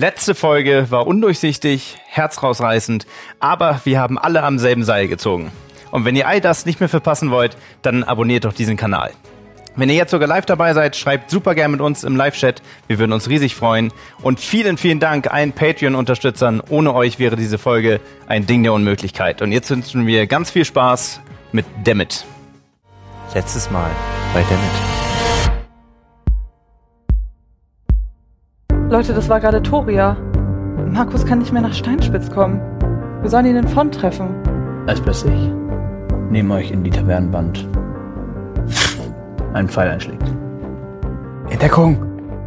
Letzte Folge war undurchsichtig, herzrausreißend, aber wir haben alle am selben Seil gezogen. Und wenn ihr all das nicht mehr verpassen wollt, dann abonniert doch diesen Kanal. Wenn ihr jetzt sogar live dabei seid, schreibt super gerne mit uns im Live-Chat. Wir würden uns riesig freuen. Und vielen, vielen Dank allen Patreon-Unterstützern. Ohne euch wäre diese Folge ein Ding der Unmöglichkeit. Und jetzt wünschen wir ganz viel Spaß mit Dammit. Letztes Mal bei Dammit. Leute, das war gerade Toria. Markus kann nicht mehr nach Steinspitz kommen. Wir sollen ihn in Font treffen. Als plötzlich neben euch in die Tavernenwand ein Pfeil einschlägt. Entdeckung!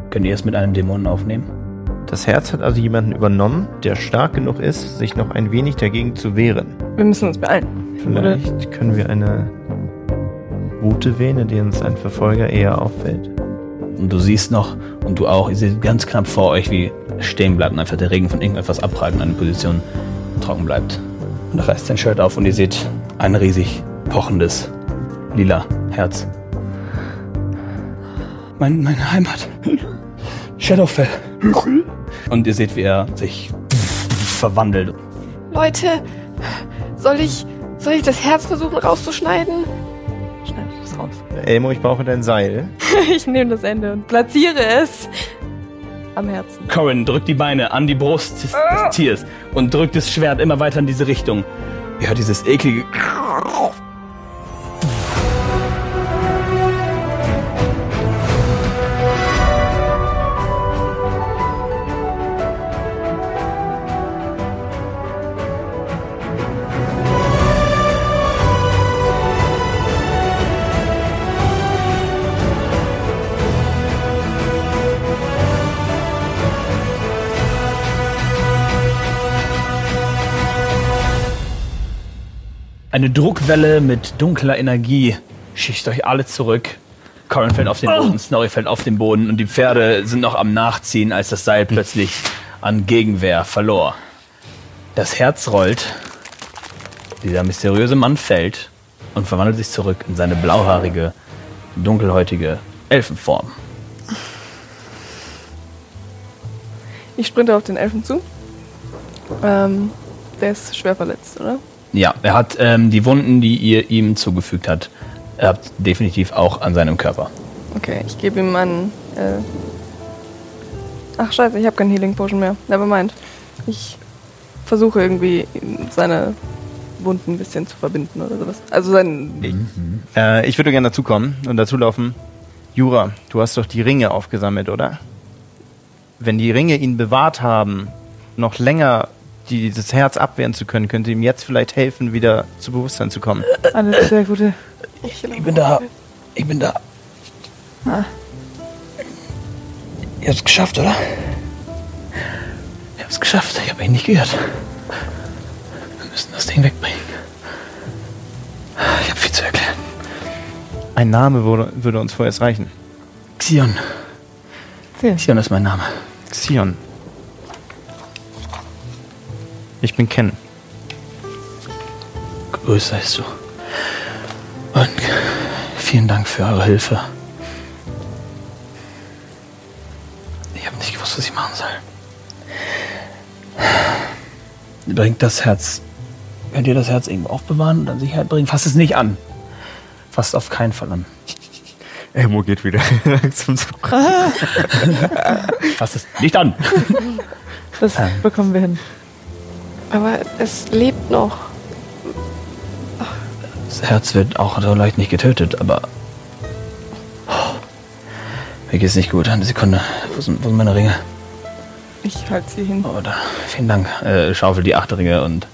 Könnt ihr es mit einem Dämonen aufnehmen? Das Herz hat also jemanden übernommen, der stark genug ist, sich noch ein wenig dagegen zu wehren. Wir müssen uns beeilen. Vielleicht können wir eine Route wählen, in der uns ein Verfolger eher auffällt. Und du siehst noch, und du auch, ihr seht ganz knapp vor euch, wie stehen bleibt und einfach der Regen von irgendetwas abprallt und eine Position trocken bleibt. Und er reißt sein Shirt auf und ihr seht ein riesig pochendes lila Herz. Mein, meine Heimat. Shadowfell. Und ihr seht, wie er sich verwandelt. Leute, soll ich, soll ich das Herz versuchen rauszuschneiden? Elmo, ich brauche dein Seil. ich nehme das Ende und platziere es am Herzen. Corin drückt die Beine an die Brust des, des Tiers und drückt das Schwert immer weiter in diese Richtung. Ihr hört dieses eklige. Eine Druckwelle mit dunkler Energie schießt euch alle zurück. Corin fällt auf den Boden, Snorri fällt auf den Boden und die Pferde sind noch am Nachziehen, als das Seil plötzlich an Gegenwehr verlor. Das Herz rollt, dieser mysteriöse Mann fällt und verwandelt sich zurück in seine blauhaarige, dunkelhäutige Elfenform. Ich sprinte auf den Elfen zu. Ähm, der ist schwer verletzt, oder? Ja, er hat ähm, die Wunden, die ihr ihm zugefügt habt, er habt definitiv auch an seinem Körper. Okay, ich gebe ihm einen. Äh Ach scheiße, ich habe keinen Healing Potion mehr. Nevermind. Ich versuche irgendwie seine Wunden ein bisschen zu verbinden oder sowas. Also sein. Äh, ich würde gerne dazukommen und dazulaufen. Jura, du hast doch die Ringe aufgesammelt, oder? Wenn die Ringe ihn bewahrt haben, noch länger dieses Herz abwehren zu können, könnte ihm jetzt vielleicht helfen, wieder zu Bewusstsein zu kommen. Eine sehr gute. Ich, Ich bin da. Ich bin da. Ah. Ihr habt es geschafft, oder? Ihr habt es geschafft. Ich habe ihn nicht gehört. Wir müssen das Ding wegbringen. Ich habe viel zu erklären. Ein Name würde, würde uns vorerst reichen. Xion. Xion ist mein Name. Xion. Ich bin Ken. Grüß seist du. Und vielen Dank für eure Hilfe. Ich habe nicht gewusst, was ich machen soll. Bringt das Herz. Könnt ihr das Herz irgendwo aufbewahren und an Sicherheit bringen? Fasst es nicht an. Fasst auf keinen Fall an. Elmo geht wieder langsam zurück. Fasst es nicht an. Das bekommen wir hin. Aber es lebt noch. Das Herz wird auch so leicht nicht getötet, aber. Oh, mir geht's nicht gut. Eine Sekunde. Wo sind, wo sind meine Ringe? Ich halte sie hin. Oh, da, vielen Dank. Äh, schaufelt die acht Ringe und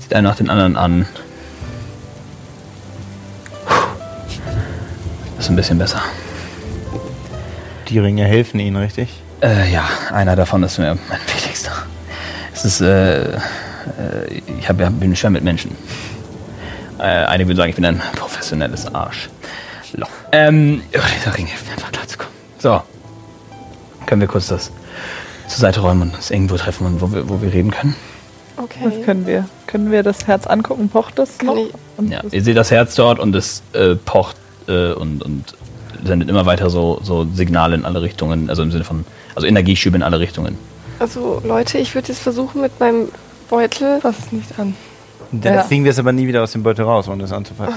sieht einen nach den anderen an. Das ist ein bisschen besser. Die Ringe helfen ihnen, richtig? Äh, ja, einer davon ist mir mein ist, äh, äh, ich hab, bin schwer mit Menschen. Äh, einige würden sagen, ich bin ein professionelles Arsch. Loch. Ähm, oh, dieser Ring hilft mir einfach klar zu kommen. So. Können wir kurz das zur Seite räumen und uns irgendwo treffen, und wo wir, wo wir reden können? Okay. Was können wir? Können wir das Herz angucken? Pocht das noch? Ja, das- ihr seht das Herz dort und es äh, pocht äh, und, und sendet immer weiter so, so Signale in alle Richtungen, also im Sinne von, also Energieschübe in alle Richtungen. Also Leute, ich würde jetzt versuchen mit meinem Beutel. Fass es nicht an. Dann Ja. kriegen wir es aber nie wieder aus dem Beutel raus, ohne das anzufassen.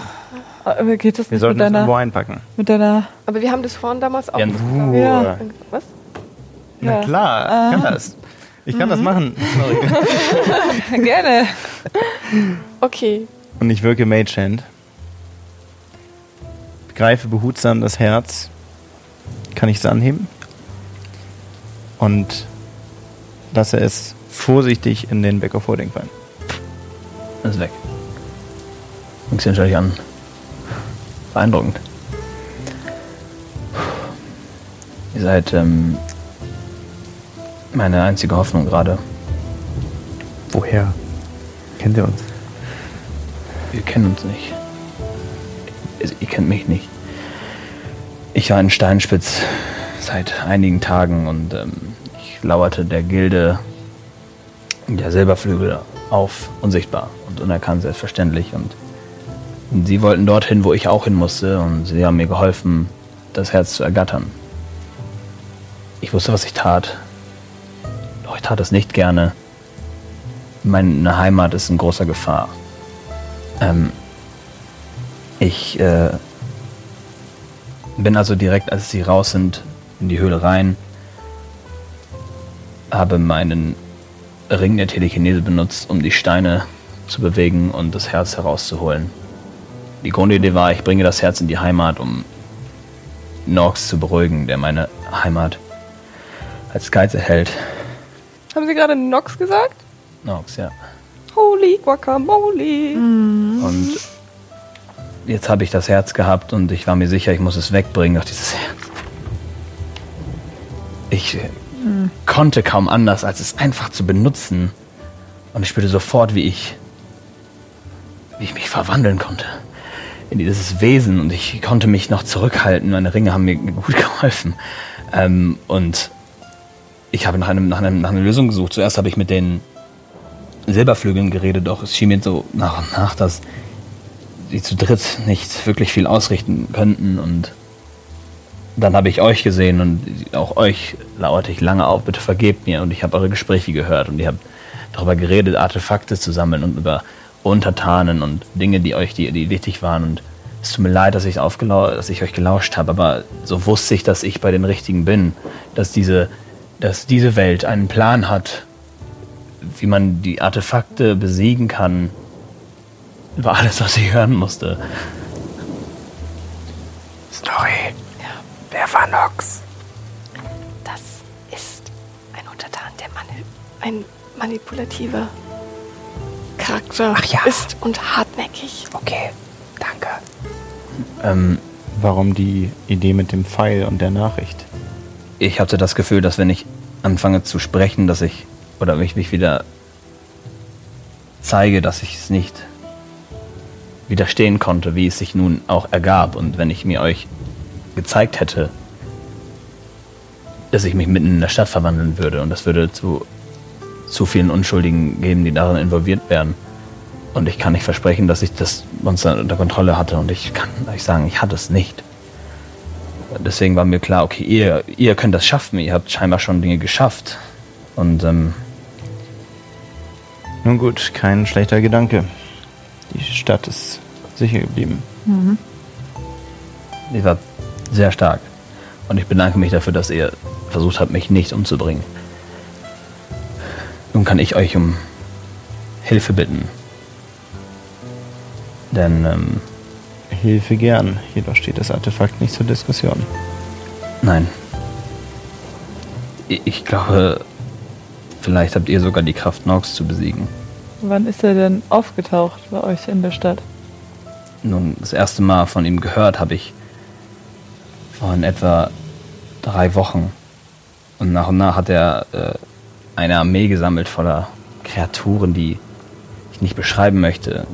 Aber geht das Wir nicht sollten mit es irgendwo deiner, einpacken. mit deiner... Aber wir haben das vorhin damals auch. Ja, gemacht. Ja. Was? Na Ja. klar, ich kann das. Ich kann das machen. Gerne. Okay. Und ich wirke Mage Hand. Greife behutsam das Herz. Kann ich es anheben? Und lasse es vorsichtig in den Back of Holding fallen. Das ist weg. Guckst dir natürlich an. Beeindruckend. Ihr seid ähm, meine einzige Hoffnung gerade. Woher? Kennt ihr uns? Wir kennen uns nicht. Also, Ihr kennt mich nicht. Ich war in Steinspitz seit einigen Tagen und ähm, lauerte der Gilde der Silberflügel auf, unsichtbar und unerkannt selbstverständlich. Und sie wollten dorthin, wo ich auch hin musste und sie haben mir geholfen, das Herz zu ergattern. Ich wusste, was ich tat. Doch ich tat es nicht gerne. Meine Heimat ist in großer Gefahr. Ähm, ich äh, bin also direkt, als sie raus sind, in die Höhle rein, habe meinen Ring der Telekinese benutzt, um die Steine zu bewegen und das Herz herauszuholen. Die Grundidee war, ich bringe das Herz in die Heimat, um Norx zu beruhigen, der meine Heimat als Geiz erhält. Haben Sie gerade Nox gesagt? Norx, ja. Holy Guacamole. Und jetzt habe ich das Herz gehabt und ich war mir sicher, ich muss es wegbringen, doch dieses Herz. Ich äh, konnte kaum anders, als es einfach zu benutzen. Und ich spürte sofort, wie ich, wie ich mich verwandeln konnte in dieses Wesen und ich konnte mich noch zurückhalten. Meine Ringe haben mir gut geholfen. Ähm, und ich habe nach, einem, nach, einem, nach einer Lösung gesucht. Zuerst habe ich mit den Silberflügeln geredet, doch es schien mir so nach und nach, dass sie zu dritt nicht wirklich viel ausrichten könnten. Und dann habe ich euch gesehen und auch euch lauerte ich lange auf, bitte vergebt mir. Und ich habe eure Gespräche gehört und ihr habt darüber geredet, Artefakte zu sammeln und über Untertanen und Dinge, die euch, die, die wichtig waren. Und es tut mir leid, dass ich, dass ich euch gelauscht habe, aber so wusste ich, dass ich bei den Richtigen bin, dass diese, dass diese Welt einen Plan hat, wie man die Artefakte besiegen kann, war alles, was ich hören musste. Story. Wer war Nox? Das ist ein Untertan, der mani ein manipulativer Charakter Ach ja. ist und hartnäckig. Okay, danke. Ähm, Warum die Idee mit dem Pfeil und der Nachricht? ich hatte das Gefühl, dass wenn ich anfange zu sprechen, dass ich oder mich, mich wieder zeige, dass ich es nicht widerstehen konnte, wie es sich nun auch ergab. Und wenn ich mir euch gezeigt hätte, dass ich mich mitten in der Stadt verwandeln würde und das würde zu zu vielen Unschuldigen geben, die darin involviert wären. Und ich kann nicht versprechen, dass ich das Monster unter Kontrolle hatte. Und ich kann euch sagen, ich hatte es nicht. Deswegen war mir klar, okay, ihr, ihr könnt das schaffen. Ihr habt scheinbar schon Dinge geschafft. Und ähm, Nun gut, kein schlechter Gedanke. Die Stadt ist sicher geblieben. ihr wart sehr stark. Und ich bedanke mich dafür, dass ihr versucht habt, mich nicht umzubringen. Nun kann ich euch um Hilfe bitten. Denn ähm, Hilfe gern, jedoch steht das Artefakt nicht zur Diskussion. Nein. Ich ich glaube, vielleicht habt ihr sogar die Kraft, Nox zu besiegen. Wann ist er denn aufgetaucht bei euch in der Stadt? Nun, das erste Mal von ihm gehört habe ich in etwa drei Wochen. Und nach und nach hat er äh, eine Armee gesammelt voller Kreaturen, die ich nicht beschreiben möchte.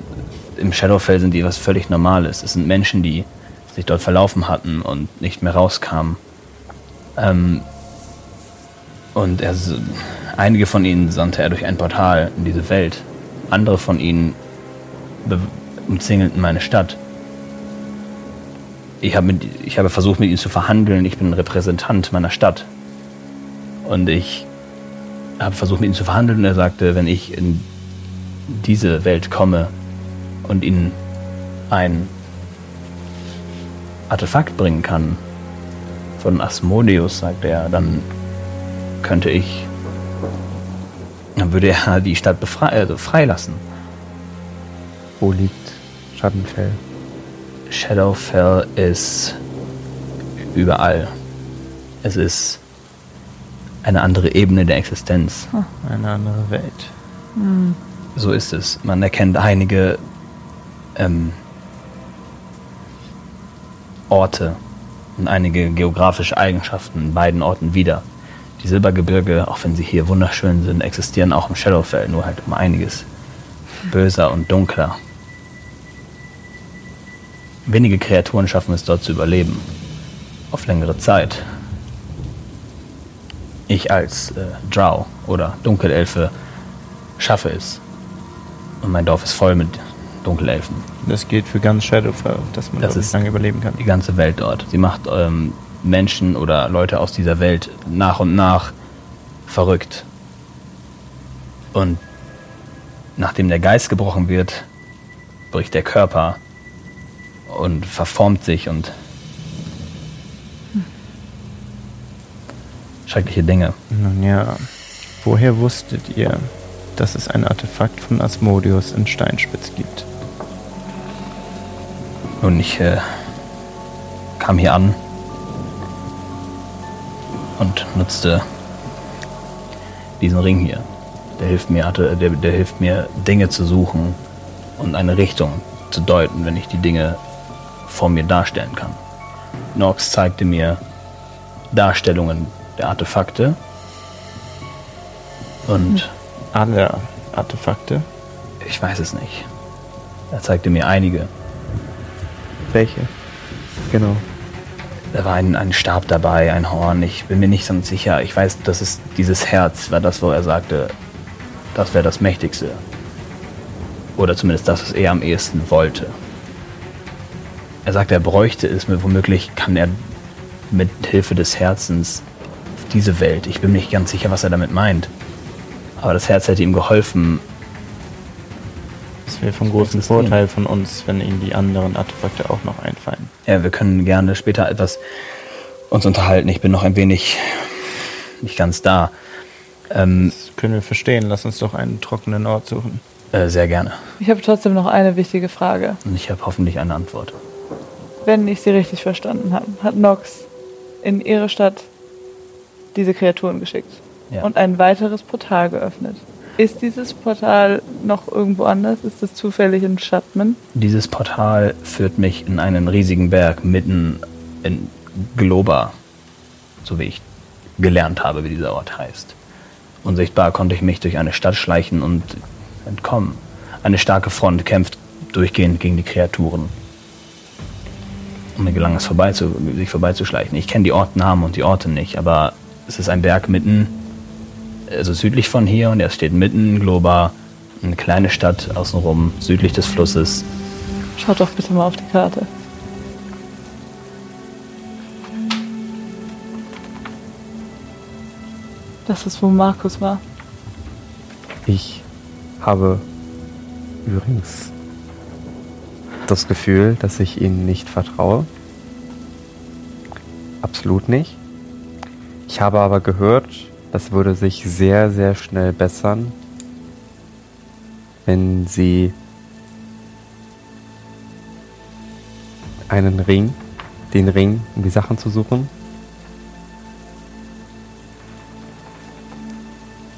Im Shadowfell sind die was völlig Normales. Es sind Menschen, die sich dort verlaufen hatten und nicht mehr rauskamen. Ähm, und er, einige von ihnen sandte er durch ein Portal in diese Welt. Andere von ihnen umzingelten meine Stadt. Ich habe, mit, ich habe versucht, mit ihnen zu verhandeln. Ich bin ein Repräsentant meiner Stadt. Und ich habe versucht, mit ihm zu verhandeln. Und er sagte, wenn ich in diese Welt komme und ihnen ein Artefakt bringen kann von Asmodeus, sagte er, dann könnte ich, dann würde er die Stadt befrei also freilassen. Wo liegt Schattenfell? Shadowfell ist überall. Es ist eine andere Ebene der Existenz. Eine andere Welt. So ist es. Man erkennt einige ähm, Orte und einige geografische Eigenschaften in beiden Orten wieder. Die Silbergebirge, auch wenn sie hier wunderschön sind, existieren auch im Shadowfell, nur halt um einiges böser und dunkler. Wenige Kreaturen schaffen es dort zu überleben. Auf längere Zeit. Ich als äh, Drow oder Dunkelelfe schaffe es. Und mein Dorf ist voll mit Dunkelelfen. Das gilt für ganz Shadowfell, dass man Das dort nicht ist- lange überleben kann. Die ganze Welt dort. Sie macht ähm, Menschen oder Leute aus dieser Welt nach und nach verrückt. Und nachdem der Geist gebrochen wird, bricht der Körper und verformt sich und schreckliche Dinge. Nun ja, woher wusstet ihr, dass es ein Artefakt von Asmodeus in Steinspitz gibt? Und ich äh, kam hier an und nutzte diesen Ring hier. Der hilft mir, der, der hilft mir, Dinge zu suchen und eine Richtung zu deuten, wenn ich die Dinge vor mir darstellen kann. Nox zeigte mir Darstellungen der Artefakte und Alle Artefakte? ich weiß es nicht. Er zeigte mir einige. Welche? Genau. Da war ein, ein Stab dabei, ein Horn. Ich bin mir nicht ganz sicher. Ich weiß, das ist dieses Herz, war das, wo er sagte, das wäre das Mächtigste. Oder zumindest das, was er am ehesten wollte. Er sagte, er bräuchte es mir womöglich, kann er mit Hilfe des Herzens auf diese Welt. Ich bin mir nicht ganz sicher, was er damit meint. Aber das Herz hätte ihm geholfen. Das wäre vom großen ihm. Vorteil von uns, wenn ihnen die anderen Artefakte auch noch einfallen. Ja, wir können gerne später etwas uns unterhalten. Ich bin noch ein wenig nicht ganz da. Ähm, Das können wir verstehen. Lass uns doch einen trockenen Ort suchen. äh, sehr gerne. Ich habe trotzdem noch eine wichtige Frage. Und ich habe hoffentlich eine Antwort. Wenn ich sie richtig verstanden habe, hat Nox in ihre Stadt diese Kreaturen geschickt Ja. und ein weiteres Portal geöffnet. Ist dieses Portal noch irgendwo anders? Ist es zufällig in Shatman? Dieses Portal führt mich in einen riesigen Berg mitten in Globa, so wie ich gelernt habe, wie dieser Ort heißt. Unsichtbar konnte ich mich durch eine Stadt schleichen und entkommen. Eine starke Front kämpft durchgehend gegen die Kreaturen. Und mir gelang es, vorbei sich vorbeizuschleichen. Ich kenne die Ortnamen und die Orte nicht, aber es ist ein Berg mitten, also südlich von hier und er steht mitten in Globa, eine kleine Stadt außenrum, südlich des Flusses. Schaut doch bitte mal auf die Karte. Das ist, wo Markus war. Ich habe übrigens das Gefühl, dass ich ihnen nicht vertraue. Absolut nicht. Ich habe aber gehört, das würde sich sehr, sehr schnell bessern, wenn sie einen Ring, den Ring, um die Sachen zu suchen,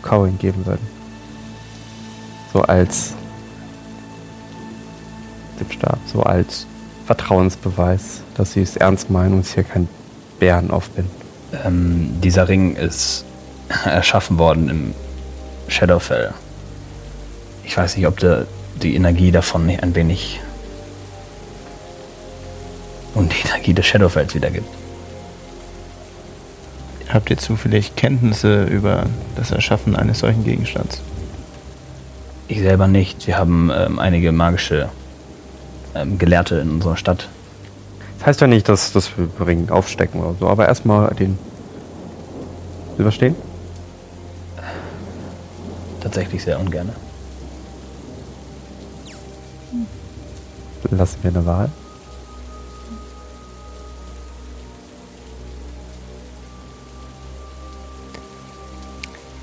Cohen geben würden. So als dem Stab, so als Vertrauensbeweis, dass sie es ernst meinen und hier kein Bären aufbinden. Ähm, dieser Ring ist erschaffen worden im Shadowfell. Ich weiß nicht, ob der, die Energie davon nicht ein wenig und die Energie des Shadowfelds wiedergibt. Habt ihr zufällig Kenntnisse über das Erschaffen eines solchen Gegenstands? Ich selber nicht. Wir haben ähm, einige magische ähm, Gelehrte in unserer Stadt. Das heißt ja nicht, dass, dass wir Ring aufstecken oder so, aber erstmal den überstehen. Tatsächlich sehr ungern. Lassen wir eine Wahl.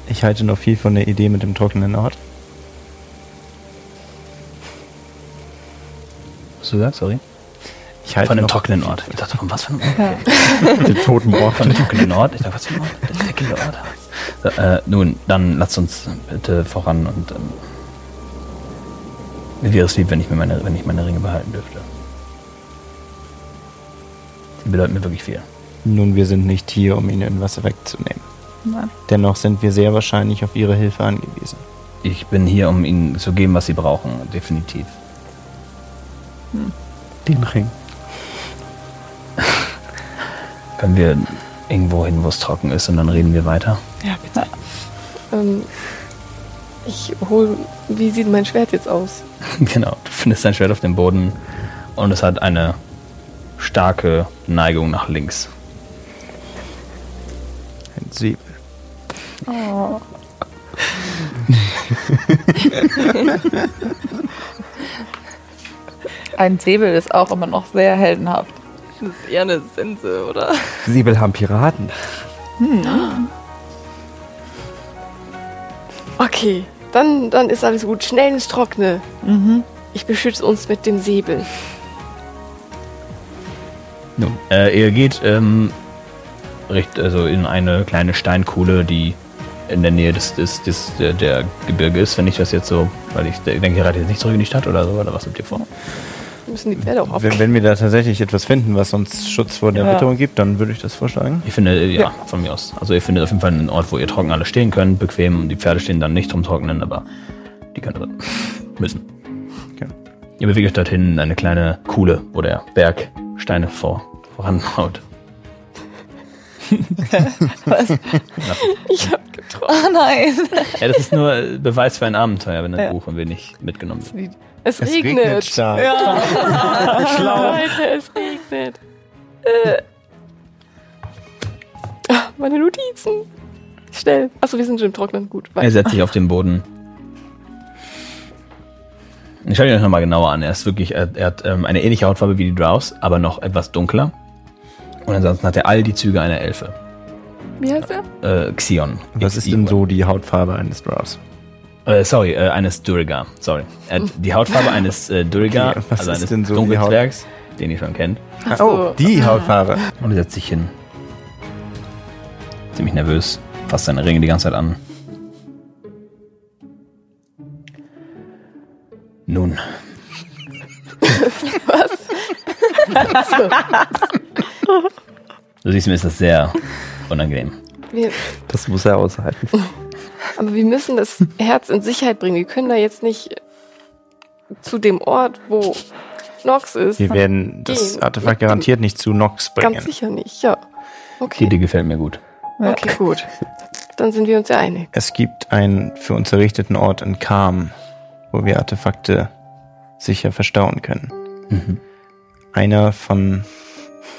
Ich halte noch viel von der Idee mit dem trockenen Ort. Hast du gesagt? Sorry. Ich halte Von dem noch trockenen Ort. Ich dachte, von was für einem Ort? Den toten Ort. Von dem trockenen Ort? Ich dachte, was für ein Ort? Der dreckige Ort. So, äh, nun, dann lasst uns bitte voran und ähm, mir wäre es lieb, wenn ich, mir meine, wenn ich meine Ringe behalten dürfte. Sie bedeuten mir wirklich viel. Nun, wir sind nicht hier, um ihnen irgendwas wegzunehmen. Nein. Dennoch sind wir sehr wahrscheinlich auf ihre Hilfe angewiesen. Ich bin hier, um ihnen zu geben, was sie brauchen, definitiv. Den Ring. Können wir irgendwo hin, wo es trocken ist und dann reden wir weiter? Ja, bitte. Ähm, ich hol. Wie sieht mein Schwert jetzt aus? genau, du findest dein Schwert auf dem Boden und es hat eine starke Neigung nach links. Ein Sieb. Ein Säbel ist auch immer noch sehr heldenhaft. Das ist eher eine Sense, oder? Siebel haben Piraten. Okay, dann, dann ist alles gut. Schnell ins Trockene. Mhm. Ich beschütze uns mit dem Säbel. Nun, äh, ihr geht ähm, recht, also in eine kleine Steinkuhle, die in der Nähe des, des, des der, der Gebirge ist, wenn ich das jetzt so, weil ich denke, ihr reitet jetzt nicht zurück in die Stadt oder so, oder was habt ihr vor? Müssen die Pferde auch Wenn, auf. wenn wir da tatsächlich etwas finden, was uns Schutz vor der Ja. Witterung gibt, dann würde ich das vorschlagen. Ich finde, äh, ja, von mir aus. Also ihr findet auf jeden Fall einen Ort, wo ihr trocken alle stehen könnt, bequem. Die Pferde stehen dann nicht zum Trocknen, aber die können drin. Müssen. Okay. Ihr bewegt euch dorthin in eine kleine Kuhle, wo der Berg Steine vor, voranhaut. Ich hab getroffen. Oh nein. Ja, das ist nur Beweis für ein Abenteuer, wenn ein Ja. Buch ein wenig mitgenommen wird. Es, regnet. stark. Leute, es regnet. Äh. Ah, Meine Notizen. Schnell. Achso, wir sind schon im Trocknen. Gut. Er weiter. setzt sich auf den Boden. Ich schaue ihn euch nochmal genauer an. Er ist wirklich, er, er hat ähm, eine ähnliche Hautfarbe wie die Drows, aber noch etwas dunkler. Und ansonsten hat er all die Züge einer Elfe. Wie heißt er? Äh, Xion. Was ist denn so die Hautfarbe eines Drows? Äh, sorry, äh, eines Duriga. Sorry. Er hat die Hautfarbe eines äh, Duriga, Okay, was also eines denn so Dunkelzwergs, den ihr schon kennt. Oh, die Hautfarbe. Und er setzt sich hin. Ziemlich nervös. Fasst seine Ringe die ganze Zeit an. Nun. Du siehst, mir ist das sehr unangenehm. Das muss er aushalten. Aber wir müssen das Herz in Sicherheit bringen. Wir können da jetzt nicht zu dem Ort, wo Nox ist. Wir werden das Gehen. Artefakt garantiert nicht zu Nox bringen. Ganz sicher nicht, ja. Die Okay, Idee gefällt mir gut. okay, gut. Dann sind wir uns ja einig. Es gibt einen für uns errichteten Ort in Kam, wo wir Artefakte sicher verstauen können. Mhm. Einer von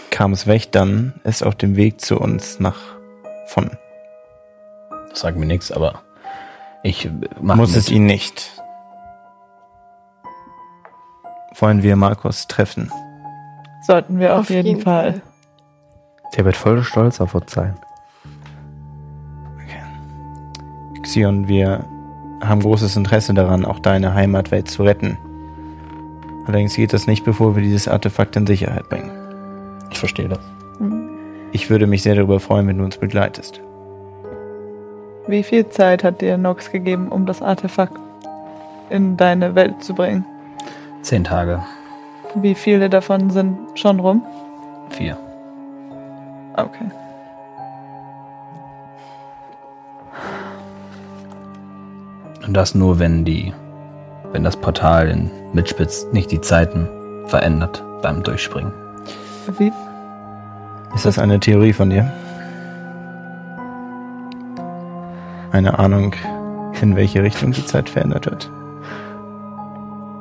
Kams Wächtern ist auf dem Weg zu uns nach von. Sagt mir nichts, aber ich mache Muss es ihn nicht. Wollen wir Markus treffen? Sollten wir auf, jeden, Fall. Der wird voll stolz auf uns sein. Xion, wir haben großes Interesse daran, auch deine Heimatwelt zu retten. Allerdings geht das nicht, bevor wir dieses Artefakt in Sicherheit bringen. Ich verstehe das. Ich würde mich sehr darüber freuen, wenn du uns begleitest. Wie viel Zeit hat dir Nox gegeben, um das Artefakt in deine Welt zu bringen? Zehn Tage. Wie viele davon sind schon rum? Vier. Okay. Und das nur, wenn die wenn das Portal in Mitspitz nicht die Zeiten verändert beim Durchspringen. Wie? Ist das eine Theorie von dir? Eine Ahnung, in welche Richtung die Zeit verändert wird?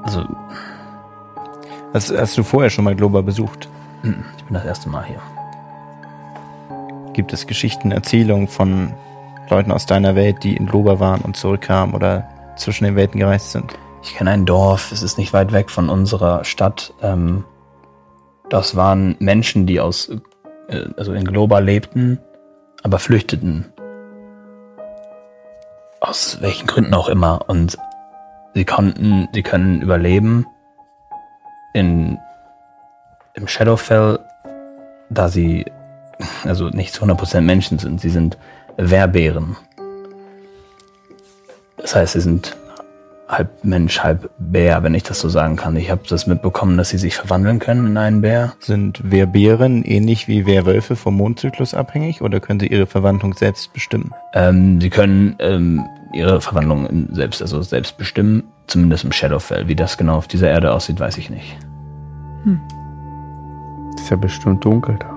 Also, Hast, hast du vorher schon mal Globa besucht? hm, ich bin das erste Mal hier. Gibt es Geschichten, Erzählungen von Leuten aus deiner Welt, die in Globa waren und zurückkamen oder zwischen den Welten gereist sind? Ich kenne ein Dorf, es ist nicht weit weg von unserer Stadt. Ähm, das waren Menschen, die aus, äh, also in Globa lebten, aber flüchteten. Aus welchen Gründen auch immer. Und sie konnten, sie können überleben in, im Shadowfell, da sie also nicht zu 100% Menschen sind. Sie sind Wehrbären. Das heißt, sie sind halb Mensch, halb Bär, wenn ich das so sagen kann. Ich habe das mitbekommen, dass sie sich verwandeln können in einen Bär. Sind Wehrbären ähnlich wie Wehrwölfe vom Mondzyklus abhängig oder können sie ihre Verwandlung selbst bestimmen? Ähm, sie können ähm, ihre Verwandlung selbst, also selbst bestimmen, zumindest im Shadowfell. Wie das genau auf dieser Erde aussieht, weiß ich nicht. Ist ja bestimmt dunkel da.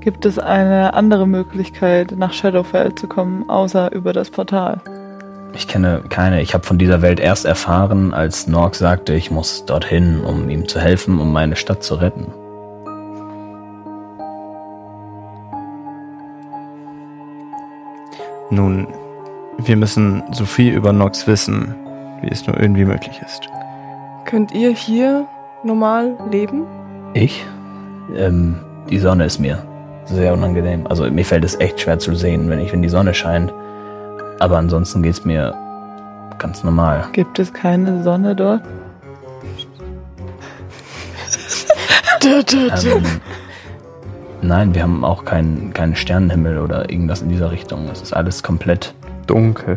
Gibt es eine andere Möglichkeit, nach Shadowfell zu kommen, außer über das Portal? Ich kenne keine. Ich habe von dieser Welt erst erfahren, als Norg sagte, ich muss dorthin, um ihm zu helfen, um meine Stadt zu retten. Nun, wir müssen so viel über Nox wissen, wie es nur irgendwie möglich ist. Könnt ihr hier normal leben? Ich? Ähm, die Sonne ist mir sehr unangenehm. Also mir fällt es echt schwer zu sehen, wenn ich, wenn die Sonne scheint. Aber ansonsten geht's mir ganz normal. Gibt es keine Sonne dort? Ähm, nein, wir haben auch keinen keinen Sternenhimmel oder irgendwas in dieser Richtung. Es ist alles komplett. Dunkel.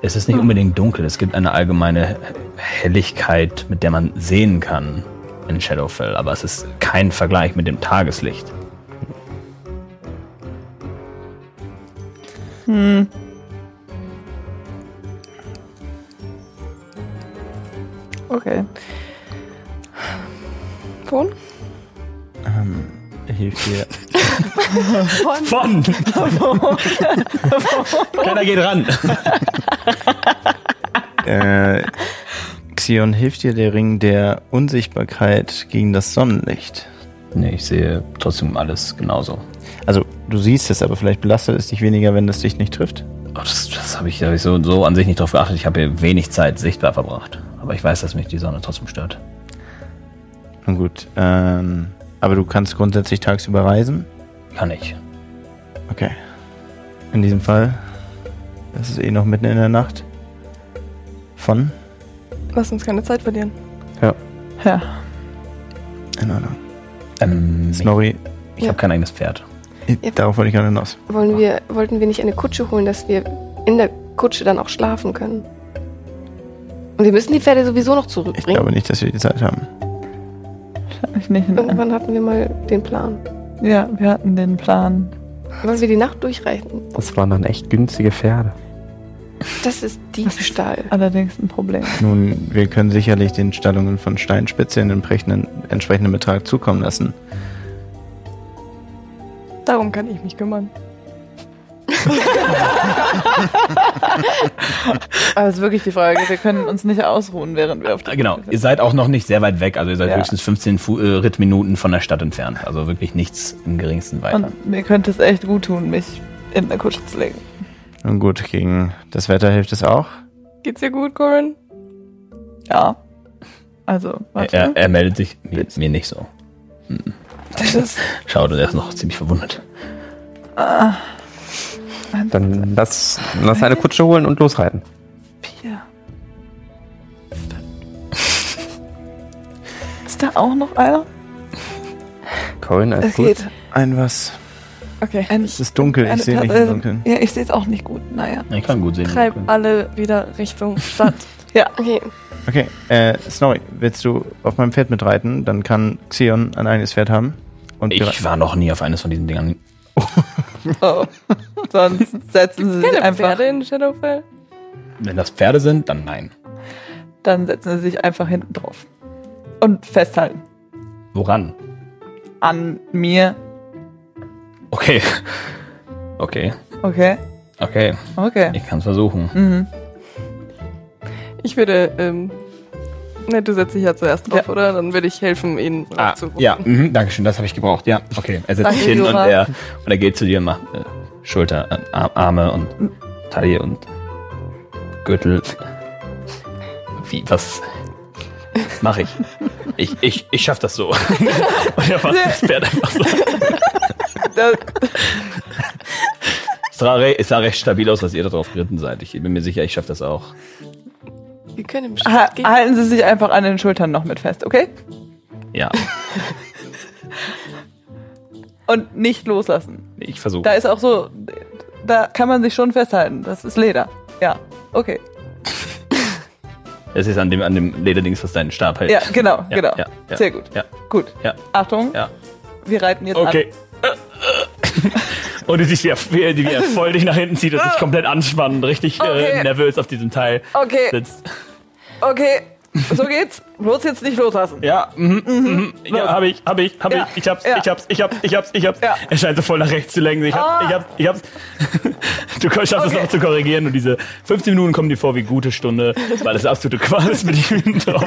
Es ist nicht unbedingt dunkel. Es gibt eine allgemeine Helligkeit, mit der man sehen kann in Shadowfell, aber es ist kein Vergleich mit dem Tageslicht. Hm. Okay. Phone? Ähm, hilft dir. Von! Keiner geht ran. äh, Xion, hilft dir der Ring der Unsichtbarkeit gegen das Sonnenlicht? Nee, ich sehe trotzdem alles genauso. Also, du siehst es, aber vielleicht belastet es dich weniger, wenn es dich nicht trifft. Oh, das das habe ich, hab ich so, so an sich nicht drauf geachtet. Ich habe hier wenig Zeit sichtbar verbracht. Aber ich weiß, dass mich die Sonne trotzdem stört. Nun gut, ähm, aber du kannst grundsätzlich tagsüber reisen? Kann ich. Okay. In diesem Fall, das ist eh noch mitten in der Nacht. Von? Lass uns keine Zeit verlieren. Ja. In Ordnung. Ähm, Snorri, ich Ja. habe kein eigenes Pferd. Ja. darauf wollte ich gerade hinaus. Wollen wir, wollten wir nicht eine Kutsche holen, dass wir in der Kutsche dann auch schlafen können? Und wir müssen die Pferde sowieso noch Ich zurückbringen. glaube nicht, dass wir die Zeit haben. Ich nicht. ne? Irgendwann hatten wir mal den Plan. Ja, wir hatten den Plan. Wollen wir die Nacht durchreichen? Das waren dann echt günstige Pferde. Das ist Diebstahl. Allerdings ein Problem. Nun, wir können sicherlich den Stallungen von Steinspitze einen entsprechenden, entsprechenden Betrag zukommen lassen. Darum kann ich mich kümmern. Also wirklich die Frage, wir können uns nicht ausruhen, während wir auf der Ah, Genau, ihr seid auch noch nicht sehr weit weg. Also ihr seid Ja. höchstens 15 Fu äh, Rittminuten von der Stadt entfernt. Also wirklich nichts im geringsten weiter. Und mir könnte es echt gut tun, mich in der Kutsche zu legen. Nun gut, gegen das Wetter hilft es auch. Geht's dir gut, Corin? Ja. Also, warte. er, er meldet sich mir, mir nicht so. Das ist, Schaut, er ist noch ziemlich verwundert. ah, Dann lass, lass eine Kutsche holen und losreiten. Vier. Ist da auch noch einer? Corin, alles Es gut? geht. Ein was. Okay. Ein, Es ist dunkel, ich sehe nicht im äh, Dunkeln. Ja, ich sehe es auch nicht gut. Naja. Ich kann gut sehen. Treib alle wieder Richtung Stadt. Ja. Okay. Okay, äh, Snorri, willst du auf meinem Pferd mitreiten? Dann kann Xion ein eigenes Pferd haben. Ich war noch nie auf eines von diesen Dingern. Oh. Sonst setzen sie sich einfach. Pferde in Shadowfell? Wenn das Pferde sind, dann nein. Dann setzen sie sich einfach hinten drauf. Und festhalten. Woran? An mir. Okay. Okay. Okay. Okay. Okay. Ich kann es versuchen. Mhm. Ich würde, ähm, ne, du setzt dich ja zuerst drauf, Ja. oder? Dann würde ich helfen, ihn Ah, aufzurufen. ja, mhm, danke schön, das habe ich gebraucht. Ja, okay. Er setzt Danke, sich hin und er, und er geht zu dir und macht äh, Schulter, äh, Ar- Arme und Taille und Gürtel. Wie, was mache ich? Ich, ich, ich schaff das so. und er fasst das Pferd einfach so. Das, Es sah, re es sah recht stabil aus, als ihr da drauf geritten seid. Ich bin mir sicher, ich schaff das auch. Wir können im ha Schritt gehen. halten Sie sich einfach an den Schultern noch mit fest, okay? Ja, Und nicht loslassen. ich versuche. Da ist auch so, da kann man sich schon festhalten. Das ist Leder. Ja, okay. Es ist an dem, an dem Lederdings, was deinen Stab hält. Ja, genau, Ja, genau. ja, ja. Sehr gut. Ja. Gut. Ja. Achtung, Ja. wir reiten jetzt Okay. Und du siehst, wie er, wie er, voll dich nach hinten zieht und sich komplett anspannt und richtig Okay. äh, nervös auf diesem Teil. Okay, sitzt. okay. So geht's. Bloß jetzt nicht loslassen. Ja, mhm, mhm. ja, hab ich, hab ich, hab Ja. ich, ich hab's, Ja. ich hab's, ich hab's, ich hab's, ich hab's. Ja. Er scheint so voll nach rechts zu lenken. Ich hab's, Ah. ich hab's, ich hab's. Du schaffst es Okay. noch zu korrigieren und diese 15 Minuten kommen dir vor wie gute Stunde, weil es absolute Qual ist, mit ihm drauf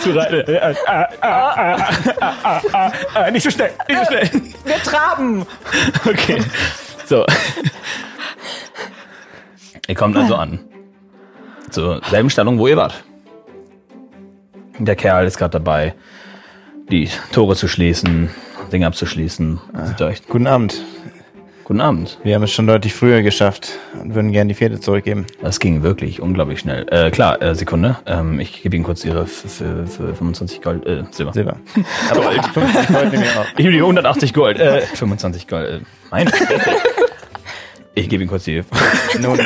zu reiten. Äh, äh, äh, äh, äh, äh, äh, äh, Nicht so schnell, nicht so schnell. Wir traben. Okay. So. Ihr kommt also an. Zur selben Stellung, wo ihr wart. Der Kerl ist gerade dabei, die Tore zu schließen, Dinge abzuschließen. Euch. Guten Abend. Guten Abend. Wir haben es schon deutlich früher geschafft und würden gerne die Pferde zurückgeben. Das ging wirklich unglaublich schnell. Äh, klar, äh, Sekunde. Ähm, ich gebe Ihnen kurz Ihre für, für 25 Gold, äh, Silber. Silber. Aber 50 Gold nehmen wir auch. Ich gebe Ihnen 180 Gold, äh, 25 Gold. Äh, mein. Ich gebe Ihnen kurz die. Nun,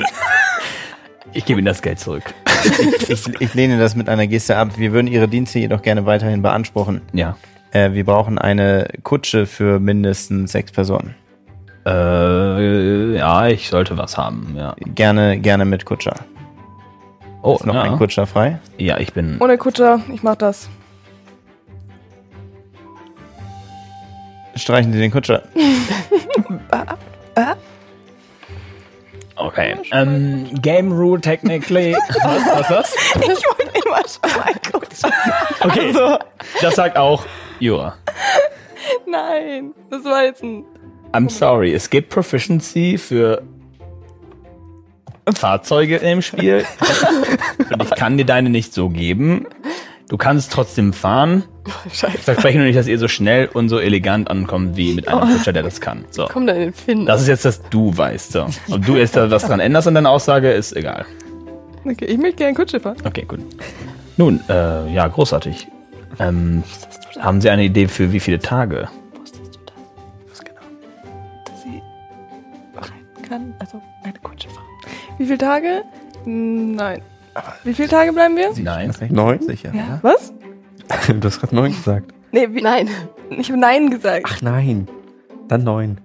Ich gebe Ihnen das Geld zurück. ich, ich lehne das mit einer Geste ab. Wir würden Ihre Dienste jedoch gerne weiterhin beanspruchen. Ja. Äh, wir brauchen eine Kutsche für mindestens sechs Personen. Äh, ja, ich sollte was haben, ja. Gerne, gerne mit Kutscher. Oh, Ist noch ja. ein Kutscher frei? Ja, ich bin. Ohne Kutscher, ich mach das. Streichen Sie den Kutscher. Okay. Ähm, Game Rule technically. Was, was, was? Ich wollte immer schon Kutscher. Okay. Das sagt auch Jura. Nein, das war jetzt ein. I'm sorry. Es gibt Proficiency für Fahrzeuge im Spiel. Und ich kann dir deine nicht so geben. Du kannst trotzdem fahren. Ich Scheiße. verspreche nur nicht, dass ihr so schnell und so elegant ankommt wie mit einem Kutscher, der das kann. So. Komm dann in den Finn. Das ist jetzt, dass du weißt. So. Ob du jetzt da was dran änderst an deiner Aussage, ist egal. Okay, ich möchte gerne Kutsche fahren. Okay, gut. Nun, äh, ja, großartig. Ähm, haben Sie eine Idee für wie viele Tage? Dass sie reiten kann, also eine Kutsche fahren. Wie viele Tage? Hm, Nein. Wie viele Tage bleiben wir? Nein. Neun? Sicher. Ja. Was? Du hast gerade neun gesagt. Nee, wie, Nein. ich habe Nein gesagt. Ach nein. Dann neun.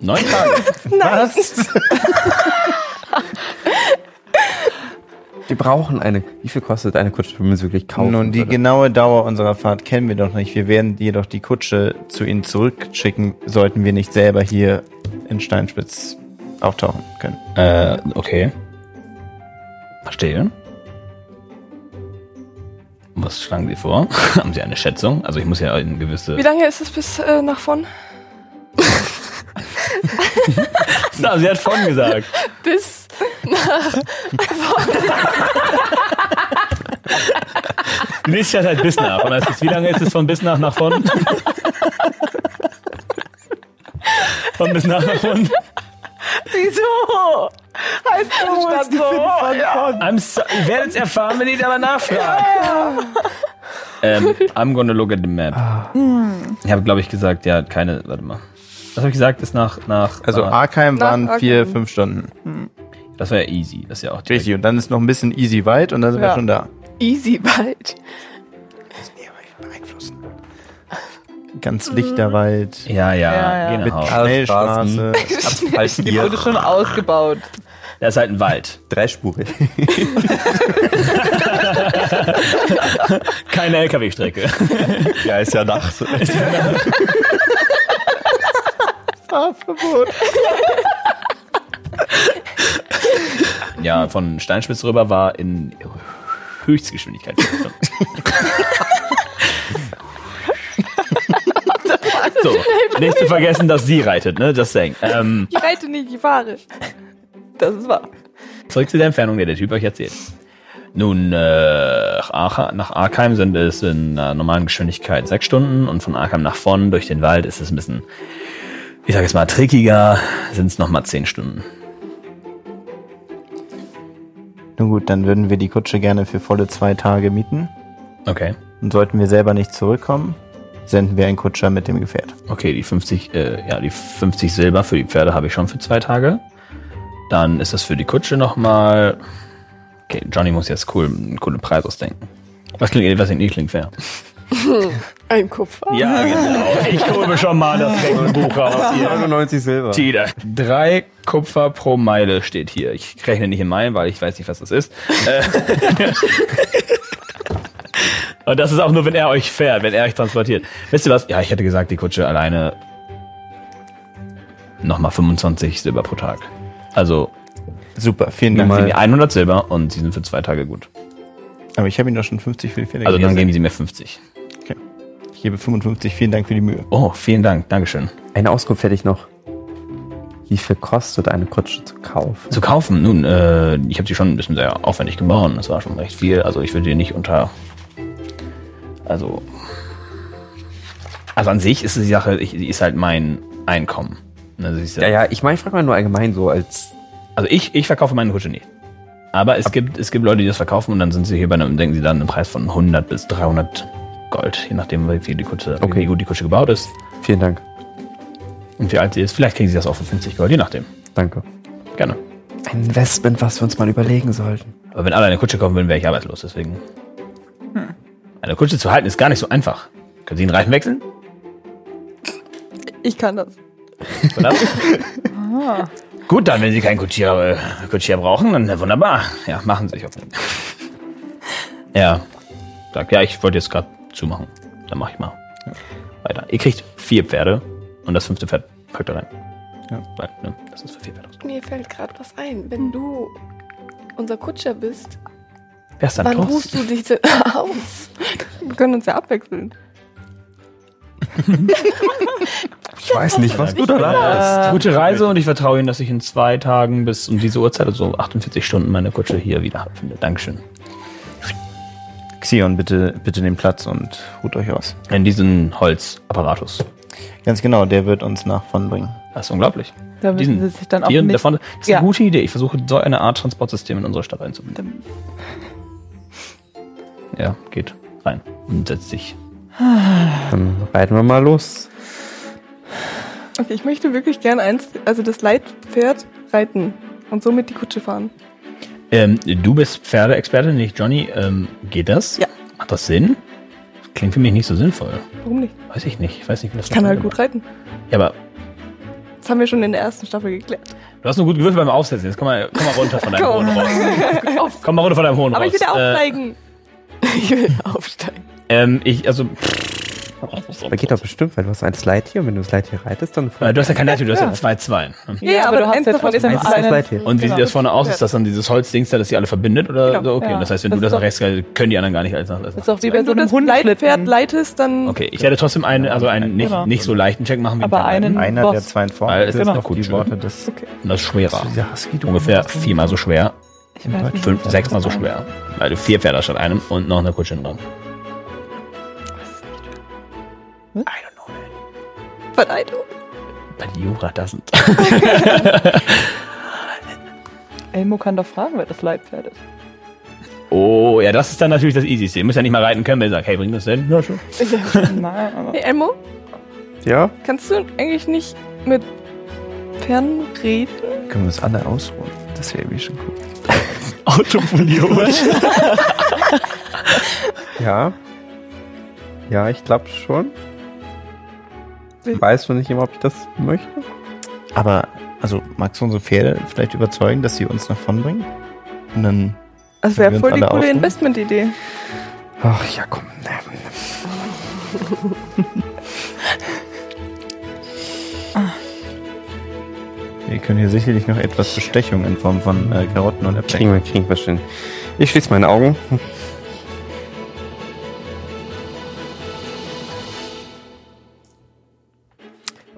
Neun Tage. Was? Wir brauchen eine. Wie viel kostet eine Kutsche, wenn wir sie wirklich kaufen? Nun, die würde? genaue Dauer unserer Fahrt kennen wir doch nicht. Wir werden jedoch die Kutsche zu Ihnen zurückschicken, sollten wir nicht selber hier in Steinspitz auftauchen können. äh, okay. Verstehe. Was schlagen Sie vor? Haben Sie eine Schätzung? Also ich muss ja eine gewisse... Wie lange ist es bis äh, nach vorn? Na, sie hat von gesagt. Bis Die nächste Stadt halt bis nach. Und ist, wie lange ist es von bis nach nach von? von bis nach nach von? Wieso? Heißt das Stadt so? Ja. I'm so, ihr werdet es erfahren, wenn ihr aber nachfragt. Ähm, I'm gonna look at the map. Ich habe, glaube ich, gesagt, ja, keine, warte mal. Was habe ich gesagt? Ist nach, nach, Also nach Arkheim waren Arkham. vier, fünf Stunden. das war ja easy. Das ist ja auch. Richtig, und dann ist noch ein bisschen easy weit und dann sind wir Ja. schon da. easy bald. Ganz lichter Wald. Ja, ja, Ja, ja. Mit genau. Schnellstraße. Asphalt Die wurde schon ausgebaut. Da ist halt ein Wald. Dreispurig. Keine LKW-Strecke. ja, ist ja Nacht. Ja, von Steinspitze rüber war in Höchstgeschwindigkeit. so, nicht zu vergessen, dass sie reitet, ne? Das Ding. Ähm, Ich reite nicht, ich fahre. Das ist wahr. zurück zu der Entfernung, die der Typ euch erzählt. Nun, äh, nach Arkheim sind es in einer normalen Geschwindigkeit sechs Stunden und von Arkheim nach vorn durch den Wald ist es ein bisschen, ich sag jetzt mal, trickiger, sind es nochmal zehn Stunden. Nun gut, dann würden wir die Kutsche gerne für volle zwei Tage mieten. Okay. Und sollten wir selber nicht zurückkommen, senden wir einen Kutscher mit dem Gefährt. Okay, die 50, äh, ja, die 50 Silber für die Pferde habe ich schon für zwei Tage. Dann ist das für die Kutsche nochmal. Okay, Johnny muss jetzt cool, einen coolen Preis ausdenken. Was klingt, was nicht klingt fair. Ein Kupfer. Ja, genau. Ich hole schon mal das Rechenbuch raus. Hier. 99 Silber. Tida. Drei Kupfer pro Meile steht hier. Ich rechne nicht in Meilen, weil ich weiß nicht, was das ist. Und das ist auch nur, wenn er euch fährt, wenn er euch transportiert. Wisst ihr was? Ja, ich hätte gesagt, die Kutsche alleine nochmal 25 Silber pro Tag. Also, Super, vielen dann Dank. geben die 100 Silber und sie sind für zwei Tage gut. Aber ich habe Ihnen doch schon 50 für die Pferde Also dann geben sie mir 50. Ich gebe 55, vielen Dank für die Mühe. Oh, vielen Dank. Dankeschön. Eine Auskunft hätte ich noch. Wie viel kostet eine Kutsche zu kaufen? Zu kaufen, nun, äh, ich habe sie schon ein bisschen sehr aufwendig gebaut. Das war schon recht viel. Also ich würde die nicht unter. Also. Also an sich ist die Sache, ich, ist halt mein Einkommen. Ne, sie ist Ja, ja, ich meine, ich frage mal nur allgemein so als. Also ich, ich verkaufe meine Kutsche nicht. Aber es gibt, es gibt Leute, die das verkaufen und dann sind sie hier bei einem, denken sie dann einen Preis von 100 bis 300 Gold, je nachdem, wie viel die Kutsche, Okay. wie gut die Kutsche gebaut ist Vielen Dank. und wie alt sie ist. Vielleicht kriegen sie das auch für 50 Gold, je nachdem. Danke. Gerne. Ein Investment, was wir uns mal überlegen sollten. Aber wenn alle eine Kutsche kaufen würden, wäre ich arbeitslos. Deswegen. Eine Kutsche zu halten ist gar nicht so einfach. Können Sie den Reifen wechseln? Ich kann das. Oder? Gut, dann, wenn Sie keinen Kutschier, äh, Kutschier brauchen, dann äh, wunderbar. Ja, machen Sie sich auf den. ja. Sag, ja, ich wollte jetzt gerade zumachen. Dann mache ich mal. Weiter. Ihr kriegt vier Pferde und das fünfte Pferd packt ihr rein. Ja. Weil, ne, das ist für vier Pferde. Mir fällt gerade was ein. Wenn du unser Kutscher bist, Wer ist dann wann Thorsten? ruhst du dich denn aus? Wir können uns ja abwechseln. Ich weiß nicht, was du da Ja, gute Reise und ich vertraue Ihnen, dass ich in zwei Tagen bis um diese Uhrzeit, also 48 Stunden, meine Kutsche hier wieder finde. Dankeschön. Xion, bitte, bitte den Platz und ruht euch aus. In diesen Holzapparatus. Ganz genau, der wird uns nach vorn bringen. Das ist unglaublich. Da Diesen müssen sie sich dann auch nicht... davon, das ist Ja. eine gute Idee. Ich versuche so eine Art Transportsystem in unsere Stadt einzubinden. Ja, geht rein und setzt sich. Dann reiten wir mal los. Okay, ich möchte wirklich gern eins, also das Leitpferd reiten und somit die Kutsche fahren. Ähm, du bist Pferdeexperte, nicht Johnny. Ähm, geht das? Ja. Macht das Sinn? Klingt für mich nicht so sinnvoll. Warum nicht? Weiß ich nicht. Ich weiß nicht, wie das Ich kann halt gut reiten. Ja, aber Das haben wir schon in der ersten Staffel geklärt. du hast nur gut gewürfelt beim Aufsetzen. Jetzt komm mal, komm mal runter von deinem Komm. Hohn raus. Komm mal runter von deinem Hohn Aber raus. ich will ja Äh, aufsteigen. Ich will aufsteigen. ähm, ich, also, Da geht doch bestimmt, weil du hast ein Slide hier und wenn du das Slide hier reitest, dann. äh, du hast ja kein Leiter, du hast ja zwei Zweien. Ja, ja, aber, eins davon ist ein einen- Leittier. Und wie Genau. sieht das vorne aus? Ist das dann dieses Holzdings da, das sie alle verbindet? Oder Genau. so? Okay, Ja. und das heißt, wenn Das du das nach rechts können die anderen gar nicht alles nach Das ist auch wie bei Wenn so du einem das Leitpferd Hundschlitten. leitest, dann Okay, ich werde trotzdem einen, also einen nicht, Genau. nicht so leichten Check machen wie Aber einen- Einer Boss. der zwei in vorn. Weil es ist genau. noch gut die. Worte des Und das ist schwerer. Ja, du Ungefähr viermal so schwer. Ich weiß nicht, Fünf, sechsmal so das schwer. Du vier Pferde statt einem und noch eine Kutsche dran. I don't know, man. Verleitung. Bei Jura doesn't. Elmo kann doch fragen, wer das Leitpferd ist. Oh, ja, das ist dann natürlich das Easyste. Ihr müsst ja nicht mal reiten können, wenn ihr sagt, hey, bring das denn? Ja, schon. Nein, aber... Hey Elmo, Ja? kannst du eigentlich nicht mit Pferden reden? Können wir uns alle ausruhen? Das wäre irgendwie schon cool. Autopoliert. Ja. Ja, ich glaube schon. Ich weiß noch nicht immer, ob ich das möchte. Aber Also magst du unsere Pferde vielleicht überzeugen, dass sie uns nach vorn bringen? Und dann. Das wäre voll die coole? Investmentidee. Ach ja, komm. Wir können hier sicherlich noch etwas Bestechung in Form von äh, Karotten und Äpfeln. Kriegen wir, kriegen wir schon. Ich schließe meine Augen.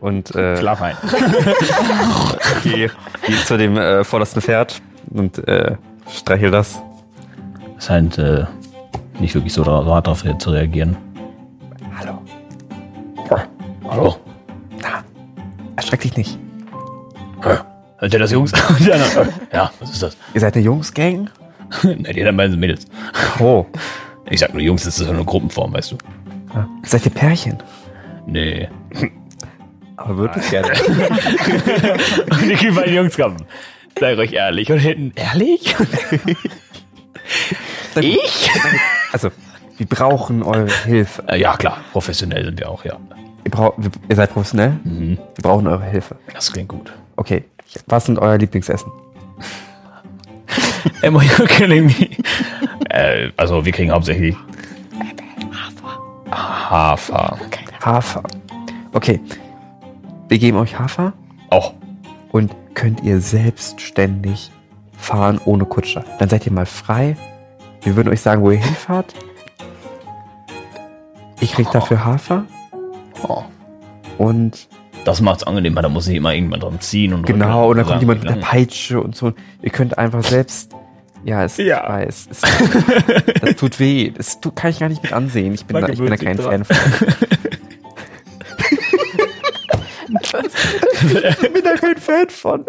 Und äh, Schlaf ein. gehe geh zu dem äh, vordersten Pferd und äh, streichel das. Scheint äh, nicht wirklich so hart darauf zu reagieren. Hallo. Hallo. Erschreck dich nicht. Hört ihr das, Jungs? Und die anderen, ja, was ist das? Ihr seid eine Jungsgang? Na, die anderen beiden sind Mädels. Oh. Ich sag nur Jungs, das ist so eine Gruppenform, weißt du. Ah, Seid ihr Pärchen? Nee. Aber würde ich gerne. Und die beiden Jungs kommen. Seid euch ehrlich. Und hinten, ehrlich? ich? Also, wir brauchen eure Hilfe. Äh, ja, klar. Professionell sind wir auch, ja. Ihr, ihr seid professionell? Mhm. Wir brauchen eure Hilfe. Das klingt gut. Okay. Was sind euer Lieblingsessen? Emma, you're killing me. äh, also, wir kriegen hauptsächlich Hafer. Hafer. Okay. Wir geben euch Hafer Auch. und könnt ihr selbstständig fahren ohne Kutscher. Dann seid ihr mal frei. Wir würden euch sagen, wo ihr hinfahrt. Ich krieg dafür Hafer Oh. und Das macht's angenehmer, da muss nicht immer irgendjemand dran ziehen und genau, und dann kommt jemand mit der. Peitsche und so. Ihr könnt einfach selbst. Ja, es, Ja. ich weiß. Es, das tut weh. Das tu, kann ich gar nicht mit ansehen. Ich bin, da, ich bin da kein Blutsig Fan von. ich bin da kein Fan von.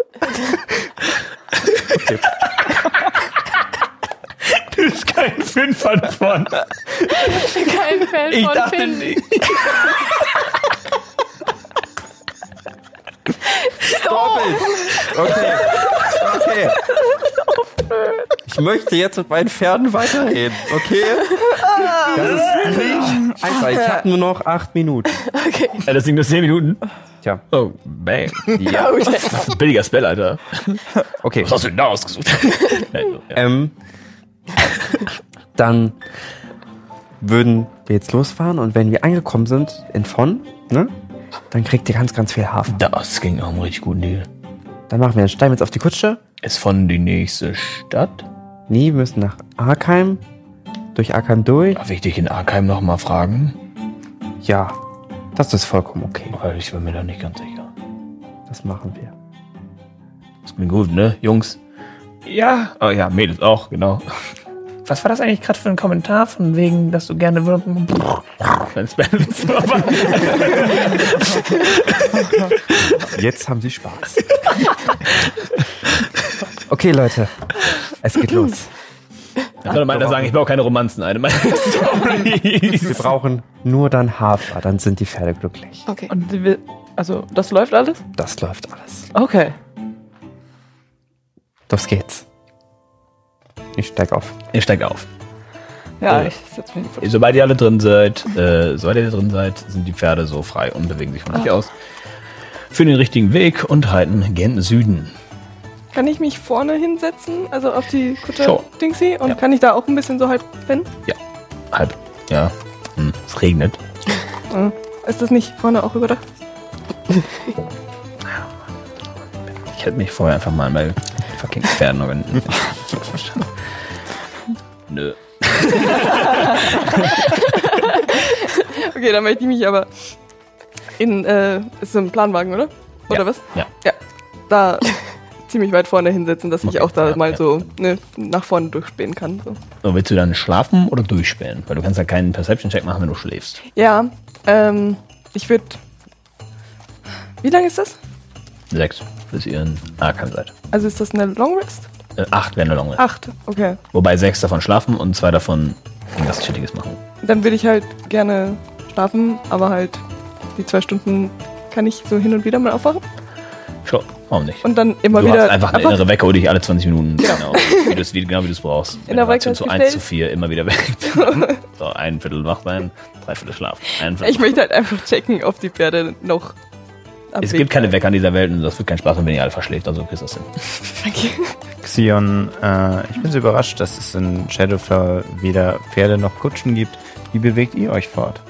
Du bist kein Fünfer davon. Kein Fan Ich von dachte Finn. Nicht. Okay. Okay. Ich möchte jetzt mit meinen Pferden weiterreden, okay? Das ist nicht einfach. Ich habe nur noch acht Minuten. Ja, das sind nur 10 Minuten. Tja. Oh, bang. Ja. Oh, Das ist ein billiger Spell, Alter. Okay. Was hast du denn da ausgesucht? also. Ähm, dann würden wir jetzt losfahren und wenn wir angekommen sind in Von, ne, dann kriegt ihr ganz, ganz viel Hafen. Das ging auch einen richtig guten Deal. Dann machen wir einen Stein jetzt auf die Kutsche. Ist von die nächste Stadt. Nee, wir müssen nach Arkheim. Durch Arkheim durch. Darf ich dich in Arkheim noch mal fragen? Ja, das ist vollkommen okay. Weil ich bin mir da nicht ganz sicher. Das machen wir. Das klingt gut, ne, Jungs? Ja. Oh ja, Mädels auch, genau. Was war das eigentlich gerade für ein Kommentar von wegen, dass du gerne Wenn Spell Jetzt haben sie Spaß. Okay, Leute. Es geht los. Dann würde meiner sagen, ich baue keine Romanzen ein. Meine Wir Stories. brauchen nur dann Hafer, dann sind die Pferde glücklich. Okay. Und will, also, das läuft alles? Das läuft alles. Okay. Los geht's. Ich steig auf. Ihr steigt auf. Ja, Äh, ich setz mich vor. Sobald ihr alle drin seid, äh, sobald ihr drin seid, sind die Pferde so frei und bewegen sich von euch aus. Für den richtigen Weg und reiten gen Süden. Kann ich mich vorne hinsetzen, also auf die Kutte Sure. Dingsy? Und Ja. kann ich da auch ein bisschen so halb pennen? Halb. Ja. Hm, es regnet. Äh, Ist das nicht vorne auch überdacht? Ich hätte mich vorher einfach mal bei fucking Pferden organisiert. Nö. Okay, dann möchte ich mich aber in, äh, ist so ein Planwagen, oder? Oder Ja. was? Ja. Ja. Da ziemlich weit vorne hinsetzen, dass ich Okay, auch da ja, mal ja. so ne, nach vorne durchspähen kann. So. So, willst du dann schlafen oder durchspähen? Weil du kannst ja keinen Perception-Check machen, wenn du schläfst. Ja, ähm, ich würde. Wie lange ist das? Sechs, bis ihr in Arkham seid. Also ist das eine Long Rest? Äh, acht wären eine Long Rest. Acht, okay. Wobei sechs davon schlafen und zwei davon irgendwas Chilliges machen. Dann würde ich halt gerne schlafen, aber halt die zwei Stunden kann ich so hin und wieder mal aufwachen. Schon, warum nicht? Und dann immer du wieder. hast einfach eine innere Wecker, die dich alle 20 Minuten genau, wie du es genau wie du es brauchst. Innerer Wecker zu ist 1 zu gestellt. 4 immer wieder weg. so, ein Viertel wach sein, drei Viertel schlafen. Viertel Ich möchte halt einfach checken, ob die Pferde noch Es gibt keine Wecker in dieser Welt und das wird kein Spaß, wenn ihr alle verschläft. Also kriegst du das hin. Xion, äh, ich bin so überrascht, dass es in Shadowfell weder Pferde noch Kutschen gibt. Wie bewegt ihr euch fort?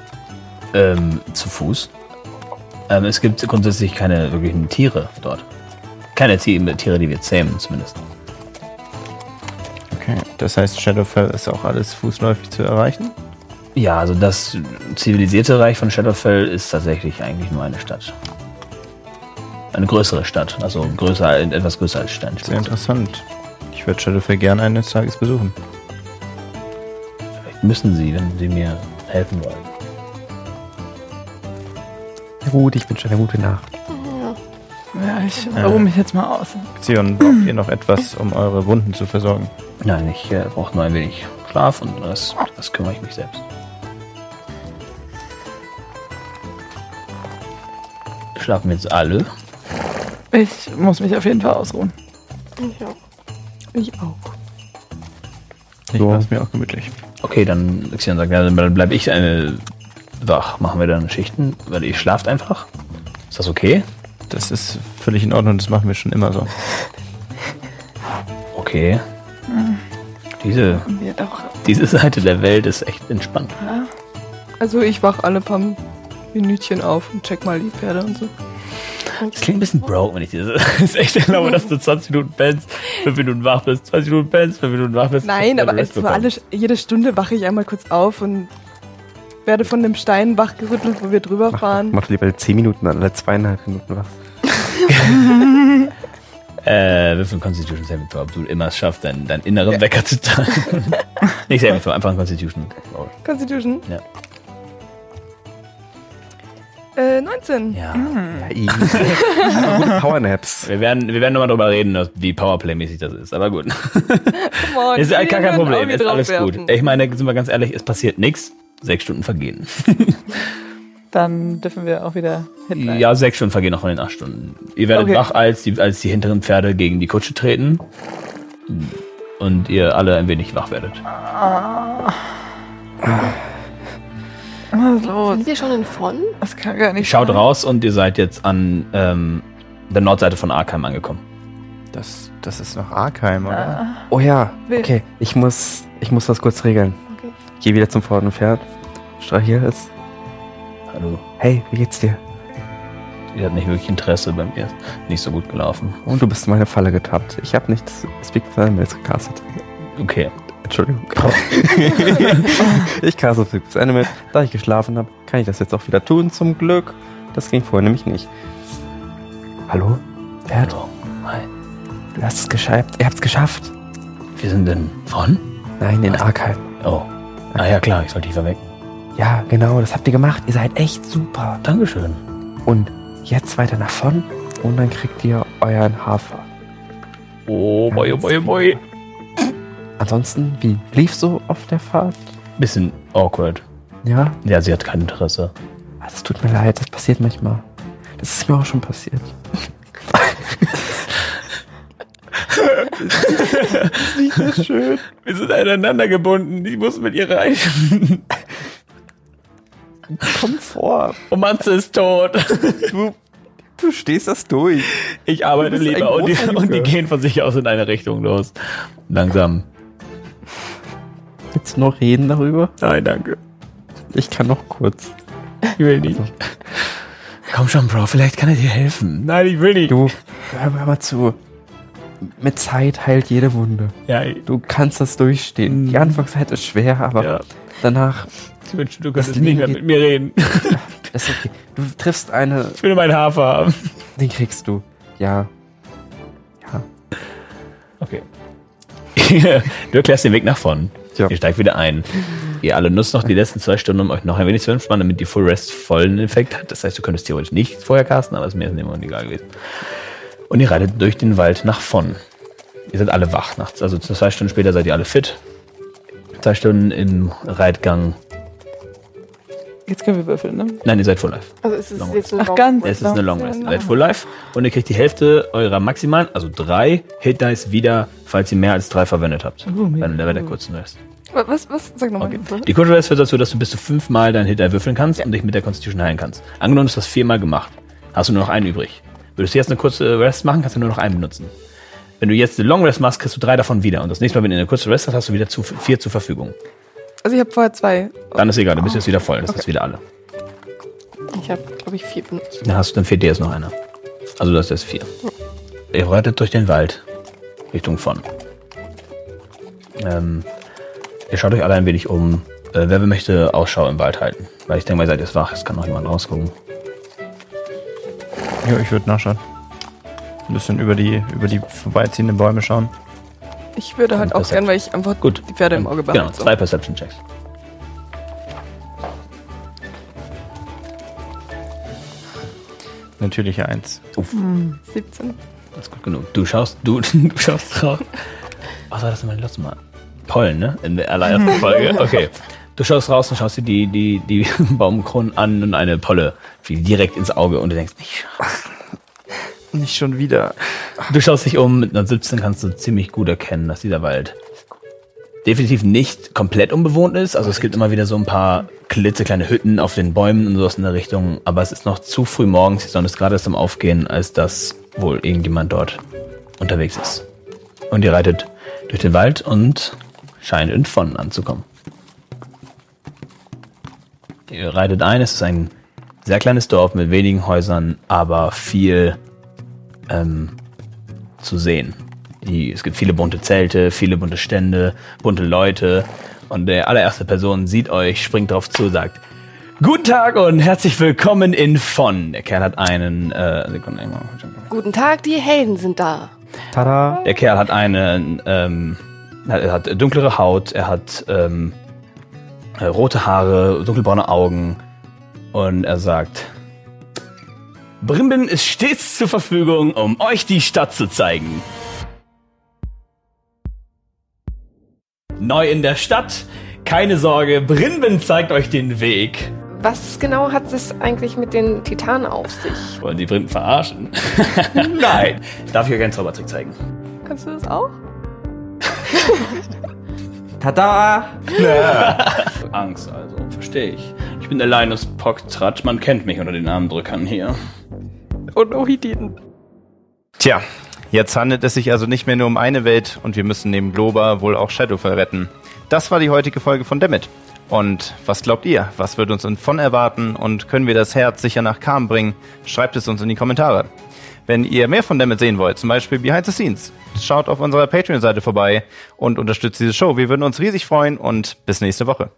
Ähm, zu Fuß. Ähm, es gibt grundsätzlich keine wirklichen Tiere dort. Keine Ti- Tiere, die wir zähmen, zumindest. Okay, das heißt, Shadowfell ist auch alles fußläufig zu erreichen? Ja, also das zivilisierte Reich von Shadowfell ist tatsächlich eigentlich nur eine Stadt. Eine größere Stadt, also größer, etwas größer als Sehr Steinspitze. interessant. Ich würde Shadowfell gerne eines Tages besuchen. Vielleicht müssen Sie, wenn Sie mir helfen wollen. Ja gut, ich wünsche eine gute Nacht. Ja, ich ruhe mich jetzt mal aus. Xion, braucht ihr noch etwas, um eure Wunden zu versorgen? Nein, ich äh, brauche nur ein wenig Schlaf und das, das kümmere ich mich selbst. Schlafen jetzt alle? Ich muss mich auf jeden Fall ausruhen. Ja. Ich auch. Ich So. mach's mir auch gemütlich. Okay, dann Xion sagt, ja, dann bleibe ich äh, wach. Machen wir dann Schichten, weil ihr schlaft einfach. Ist das okay? Das ist völlig in Ordnung, das machen wir schon immer so. Okay. Diese, Wir doch. diese Seite der Welt ist echt entspannt. Also ich wach alle paar Minütchen auf und check mal die Pferde und so. Das klingt ein bisschen broke, wenn ich dir das ist echt glaube, dass du 20 Minuten pennst, 5 Minuten wach bist, 20 Minuten pennst, 5 Minuten wach bist. Nein, aber es war alle, jede Stunde wache ich einmal kurz auf und werde von dem Stein wachgerüttelt, wo wir drüber Mach, fahren. mach lieber 10 Minuten alle zweieinhalb Minuten was. Äh, würfel Constitution Saving Throw, ob du immer es schaffst, deinen, deinen inneren Wecker zu teilen. Nicht Saving Throw, einfach ein Constitution. Constitution. Ja. Äh, 19. Ja. Ja, easy. Aber gute Powernaps. Wir werden, wir werden nochmal drüber reden, wie Powerplay-mäßig das ist, aber gut. Come on, Ist gar kein Problem, ist alles gut. Ich meine, sind wir ganz ehrlich, es passiert nichts. Sechs Stunden vergehen. Dann dürfen wir auch wieder hinten. Ja, sechs Stunden vergehen noch von den acht Stunden. Ihr werdet Okay. wach, als die, als die hinteren Pferde gegen die Kutsche treten. Und ihr alle ein wenig wach werdet. Was ist los? Sind wir schon in von? Das kann gar nicht Schaut sein. raus und ihr seid jetzt an ähm, der Nordseite von Arkheim angekommen. Das, das ist noch Arkheim, oder? Oh ja, Will- okay. Ich muss, ich muss das kurz regeln. Okay. Ich gehe wieder zum vorderen Pferd. Strahier es. Hallo. Hey, wie geht's dir? Ihr habt nicht wirklich Interesse bei mir. Ist nicht so gut gelaufen. Und du bist in meine Falle getappt. Ich habe nichts Speak Animals gecastet. Okay. Entschuldigung. ich caste Speak with Animals. Da ich geschlafen habe, kann ich das jetzt auch wieder tun, zum Glück. Das ging vorher nämlich nicht. Hallo? Pferd? Hallo. Hi. Du hast es geschafft. Ihr habt es geschafft. Wir sind denn von? Nein, in Arkheim. Oh. Ah ja, klar, ich sollte dich verwecken. Ja, genau, das habt ihr gemacht. Ihr seid echt super. Dankeschön. Und jetzt weiter nach vorn und dann kriegt ihr euren Hafer. Oh boy, oh boy, oh boy. Ansonsten, wie lief so auf der Fahrt? Bisschen awkward. Ja, Ja, sie hat kein Interesse. Ah, das tut mir leid, das passiert manchmal. Das ist mir auch schon passiert. Wir sind aneinander gebunden. Ich muss mit ihr reisen. Komm vor. Romanze ist tot. Du, du stehst das durch. Ich arbeite Du bist ein lieber und die, und die gehen von sich aus in eine Richtung los. Langsam. Willst du noch reden darüber? Nein, danke. Ich kann noch kurz. Ich will nicht. Komm schon, Bro, vielleicht kann er dir helfen. Nein, ich will nicht. Du, hör hör mal zu. Mit Zeit heilt jede Wunde. Ja, ich, Du kannst das durchstehen. Die Anfangszeit ist schwer, aber ja. danach Ich wünschte, du könntest nicht mehr mit mir reden. ist okay. Du triffst eine, Ich will meinen Hafer haben. den kriegst du. Ja. Ja. Okay. du erklärst den Weg nach vorn. Ja. Ihr steigt wieder ein. Ihr alle nutzt noch die letzten zwei Stunden, um euch noch ein wenig zu entspannen, damit die Full Rest vollen Effekt hat. Das heißt, du könntest theoretisch nicht vorher casten, aber es ist mir in dem egal gewesen. Und ihr reitet durch den Wald nach Vonn. Ihr seid alle wach nachts. Also zwei Stunden später seid ihr alle fit. Zwei Stunden im Reitgang. Jetzt können wir würfeln, ne? Nein, ihr seid Full Life. Also ist es Long jetzt ein Ach, ganz. Es ist eine Long Rest. Ihr seid Full Life und ihr kriegt die Hälfte eurer maximalen, also drei Hit Dice wieder, falls ihr mehr als drei verwendet habt. Bei der, bei der kurzen Rest. Was, was? Sag nochmal. Okay. Die kurze Rest führt dazu, dass du bis zu fünfmal deinen Hit würfeln kannst und dich mit der Constitution heilen kannst. Angenommen, du hast das viermal gemacht, Hast du nur noch einen übrig. Würdest du jetzt eine kurze Rest machen, kannst du nur noch einen benutzen. Wenn du jetzt eine Long Rest machst, kriegst du drei davon wieder. Und das nächste Mal, wenn du eine kurze Rest hast, hast du wieder zu, vier zur Verfügung. Also ich habe vorher zwei. Dann ist egal, du bist jetzt wieder voll. Das ist wieder alle. Ich habe, glaube ich, vier benutzt. Dann, hast, du- dann fehlt dir jetzt noch einer. Also das ist jetzt vier. Ihr reitet durch den Wald Richtung von. Ähm, ihr schaut euch alle ein wenig um. Äh, wer möchte Ausschau im Wald halten? Weil ich denke mal, ihr seid jetzt wach. Es kann noch jemand rausgucken. Ja, ich würde nachschauen. Ein bisschen über die, über die vorbeiziehenden Bäume schauen. Ich würde halt auch gern, weil ich einfach Gut. die Pferde im Auge Genau, behalte. zwei Perception-Checks. Natürliche Eins. 17. Das ist gut genug. Du schaust, du, du schaust drauf. Was war das denn mein letztes Mal? Pollen, ne? In der allerersten Folge. Okay. Du schaust raus und schaust dir die, die, die Baumkronen an und eine Polle fliegt direkt ins Auge und du denkst, nicht. Nicht schon wieder. Du schaust dich um, mit einer 17 kannst du ziemlich gut erkennen, dass dieser Wald definitiv nicht komplett unbewohnt ist. Also es gibt immer wieder so ein paar klitzekleine Hütten auf den Bäumen und sowas in der Richtung. Aber es ist noch zu früh morgens, die Sonne ist gerade erst am Aufgehen, als dass wohl irgendjemand dort unterwegs ist. Und ihr reitet durch den Wald und scheint in Von anzukommen. Ihr reitet ein, es ist ein sehr kleines Dorf mit wenigen Häusern, aber viel ähm, zu sehen. Die, es gibt viele bunte Zelte, viele bunte Stände, bunte Leute. Und der allererste Person sieht euch, springt drauf zu, sagt, Guten Tag und herzlich willkommen in Von. Der Kerl hat einen, äh, Sekunde, irgendwann- Guten Tag, die Helden sind da. Tada. der Kerl hat einen, ähm, er hat dunklere Haut, er hat ähm, äh, rote Haare, dunkelbraune Augen und er sagt, Brimbin ist stets zur Verfügung, um euch die Stadt zu zeigen. Neu in der Stadt, keine Sorge, Brimbin zeigt euch den Weg. Was genau hat es eigentlich mit den Titanen auf sich? Wollen die Brimbin verarschen? Nein. Darf ich euch einen Zaubertrick zeigen? Kannst du das auch? Tada. Angst also, verstehe ich. Ich bin der Linus Pocktratsch, man kennt mich unter den Armdrückern hier. Und Ohididen. Tja, jetzt handelt es sich also nicht mehr nur um eine Welt und wir müssen neben Globa wohl auch Shadowfell retten. Das war die heutige Folge von Dammit. Und was glaubt ihr? Was wird uns von erwarten und können wir das Herz sicher nach Kam bringen? Schreibt es uns in die Kommentare. Wenn ihr mehr von Dammit sehen wollt, zum Beispiel Behind the Scenes, schaut auf unserer Patreon-Seite vorbei und unterstützt diese Show. Wir würden uns riesig freuen und bis nächste Woche.